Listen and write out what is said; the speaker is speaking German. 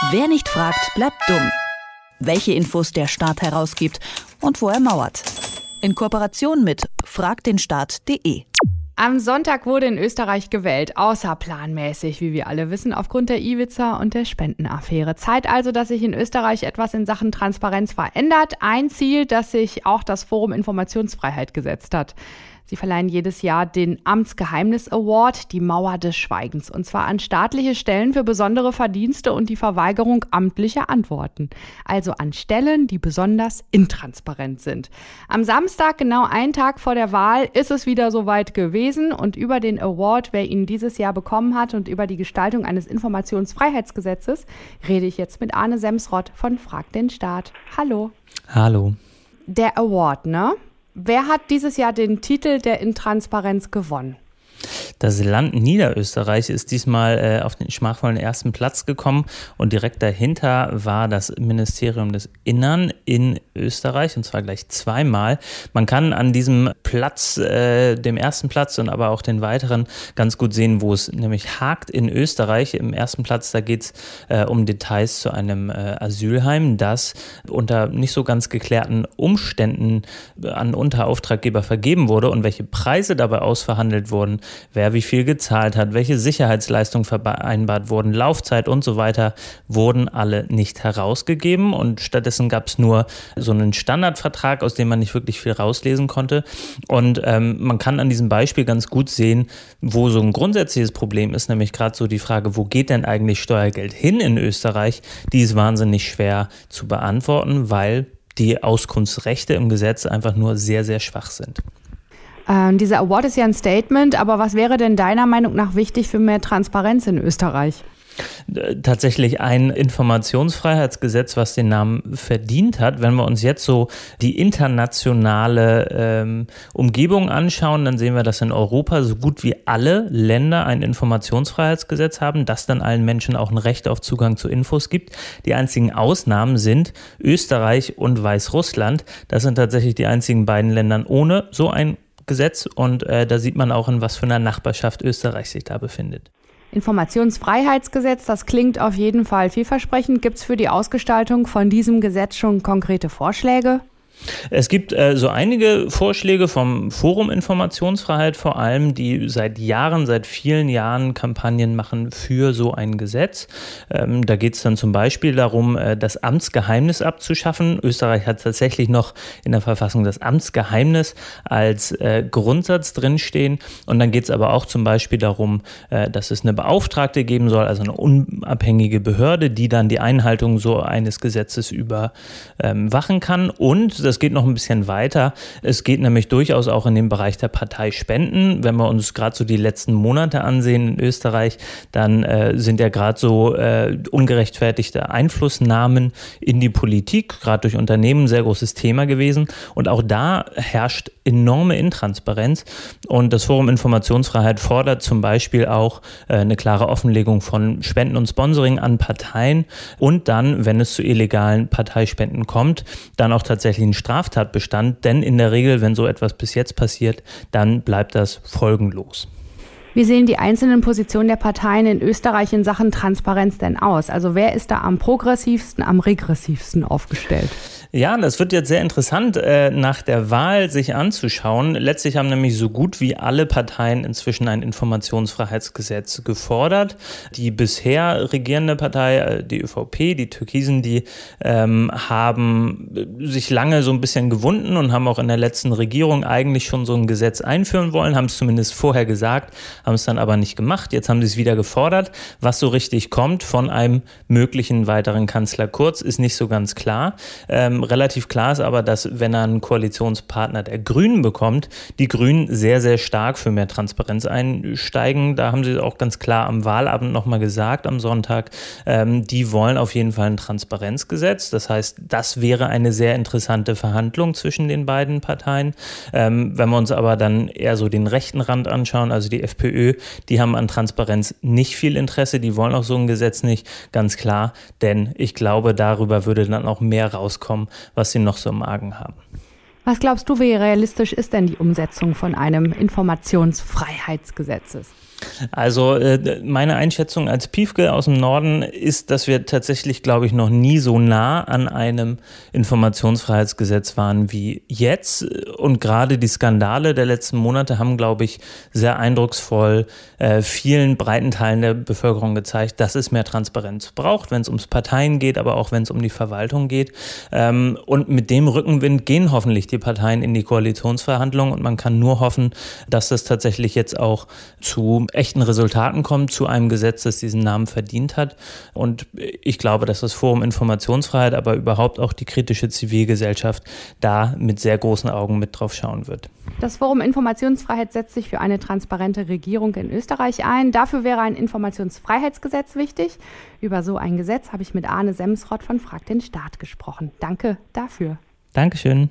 Wer nicht fragt, bleibt dumm. Welche Infos der Staat herausgibt und wo er mauert. In Kooperation mit fragdenstaat.de. Am Sonntag wurde in Österreich gewählt, außerplanmäßig, wie wir alle wissen, aufgrund der Iwiza und der Spendenaffäre. Zeit also, dass sich in Österreich etwas in Sachen Transparenz verändert. Ein Ziel, das sich auch das Forum Informationsfreiheit gesetzt hat. Sie verleihen jedes Jahr den Amtsgeheimnis Award, die Mauer des Schweigens, und zwar an staatliche Stellen für besondere Verdienste und die Verweigerung amtlicher Antworten. Also an Stellen, die besonders intransparent sind. Am Samstag, genau einen Tag vor der Wahl, ist es wieder soweit gewesen und über den Award, wer ihn dieses Jahr bekommen hat und über die Gestaltung eines Informationsfreiheitsgesetzes, rede ich jetzt mit Arne Semsrott von Frag den Staat. Hallo. Hallo. Der Award, ne? Wer hat dieses Jahr den Titel der Intransparenz gewonnen? Das Land Niederösterreich ist diesmal äh, auf den schmachvollen ersten Platz gekommen und direkt dahinter war das Ministerium des Innern in Österreich und zwar gleich zweimal. Man kann an diesem Platz, äh, dem ersten Platz und aber auch den weiteren ganz gut sehen, wo es nämlich hakt in Österreich. Im ersten Platz, da geht es äh, um Details zu einem äh, Asylheim, das unter nicht so ganz geklärten Umständen an Unterauftraggeber vergeben wurde und welche Preise dabei ausverhandelt wurden wer wie viel gezahlt hat, welche Sicherheitsleistungen vereinbart wurden, Laufzeit und so weiter, wurden alle nicht herausgegeben und stattdessen gab es nur so einen Standardvertrag, aus dem man nicht wirklich viel rauslesen konnte. Und ähm, man kann an diesem Beispiel ganz gut sehen, wo so ein grundsätzliches Problem ist, nämlich gerade so die Frage, wo geht denn eigentlich Steuergeld hin in Österreich? Die ist wahnsinnig schwer zu beantworten, weil die Auskunftsrechte im Gesetz einfach nur sehr, sehr schwach sind. Ähm, dieser Award ist ja ein Statement, aber was wäre denn deiner Meinung nach wichtig für mehr Transparenz in Österreich? tatsächlich ein Informationsfreiheitsgesetz, was den Namen verdient hat. Wenn wir uns jetzt so die internationale ähm, Umgebung anschauen, dann sehen wir, dass in Europa so gut wie alle Länder ein Informationsfreiheitsgesetz haben, das dann allen Menschen auch ein Recht auf Zugang zu Infos gibt. Die einzigen Ausnahmen sind Österreich und Weißrussland. Das sind tatsächlich die einzigen beiden Länder ohne so ein Gesetz und äh, da sieht man auch, in was für einer Nachbarschaft Österreich sich da befindet. Informationsfreiheitsgesetz, das klingt auf jeden Fall vielversprechend. Gibt es für die Ausgestaltung von diesem Gesetz schon konkrete Vorschläge? Es gibt äh, so einige Vorschläge vom Forum Informationsfreiheit vor allem, die seit Jahren, seit vielen Jahren Kampagnen machen für so ein Gesetz. Ähm, da geht es dann zum Beispiel darum, äh, das Amtsgeheimnis abzuschaffen. Österreich hat tatsächlich noch in der Verfassung das Amtsgeheimnis als äh, Grundsatz drinstehen. Und dann geht es aber auch zum Beispiel darum, äh, dass es eine Beauftragte geben soll, also eine unabhängige Behörde, die dann die Einhaltung so eines Gesetzes überwachen kann. Und das geht noch ein bisschen weiter. Es geht nämlich durchaus auch in den Bereich der Parteispenden. Wenn wir uns gerade so die letzten Monate ansehen in Österreich, dann äh, sind ja gerade so äh, ungerechtfertigte Einflussnahmen in die Politik, gerade durch Unternehmen, ein sehr großes Thema gewesen. Und auch da herrscht enorme Intransparenz. Und das Forum Informationsfreiheit fordert zum Beispiel auch äh, eine klare Offenlegung von Spenden und Sponsoring an Parteien und dann, wenn es zu illegalen Parteispenden kommt, dann auch tatsächlich ein Straftatbestand, denn in der Regel, wenn so etwas bis jetzt passiert, dann bleibt das folgenlos. Wie sehen die einzelnen Positionen der Parteien in Österreich in Sachen Transparenz denn aus? Also wer ist da am progressivsten, am regressivsten aufgestellt? Ja, das wird jetzt sehr interessant, äh, nach der Wahl sich anzuschauen. Letztlich haben nämlich so gut wie alle Parteien inzwischen ein Informationsfreiheitsgesetz gefordert. Die bisher regierende Partei, äh, die ÖVP, die Türkisen, die ähm, haben sich lange so ein bisschen gewunden und haben auch in der letzten Regierung eigentlich schon so ein Gesetz einführen wollen, haben es zumindest vorher gesagt, haben es dann aber nicht gemacht. Jetzt haben sie es wieder gefordert. Was so richtig kommt von einem möglichen weiteren Kanzler Kurz, ist nicht so ganz klar. Ähm, relativ klar ist aber, dass wenn er einen Koalitionspartner der Grünen bekommt, die Grünen sehr, sehr stark für mehr Transparenz einsteigen. Da haben sie auch ganz klar am Wahlabend nochmal gesagt, am Sonntag, ähm, die wollen auf jeden Fall ein Transparenzgesetz. Das heißt, das wäre eine sehr interessante Verhandlung zwischen den beiden Parteien. Ähm, wenn wir uns aber dann eher so den rechten Rand anschauen, also die FPÖ, die haben an Transparenz nicht viel Interesse, die wollen auch so ein Gesetz nicht, ganz klar, denn ich glaube, darüber würde dann auch mehr rauskommen, was sie noch so im Magen haben. Was glaubst du, wie realistisch ist denn die Umsetzung von einem Informationsfreiheitsgesetzes? Also äh, meine Einschätzung als Piefke aus dem Norden ist, dass wir tatsächlich, glaube ich, noch nie so nah an einem Informationsfreiheitsgesetz waren wie jetzt. Und gerade die Skandale der letzten Monate haben, glaube ich, sehr eindrucksvoll äh, vielen breiten Teilen der Bevölkerung gezeigt, dass es mehr Transparenz braucht, wenn es ums Parteien geht, aber auch wenn es um die Verwaltung geht. Ähm, und mit dem Rückenwind gehen hoffentlich die Parteien in die Koalitionsverhandlungen und man kann nur hoffen, dass das tatsächlich jetzt auch zu echten Resultaten kommt, zu einem Gesetz, das diesen Namen verdient hat. Und ich glaube, dass das Forum Informationsfreiheit, aber überhaupt auch die kritische Zivilgesellschaft da mit sehr großen Augen mit drauf schauen wird. Das Forum Informationsfreiheit setzt sich für eine transparente Regierung in Österreich ein. Dafür wäre ein Informationsfreiheitsgesetz wichtig. Über so ein Gesetz habe ich mit Arne Semsrott von Frag den Staat gesprochen. Danke dafür. Dankeschön.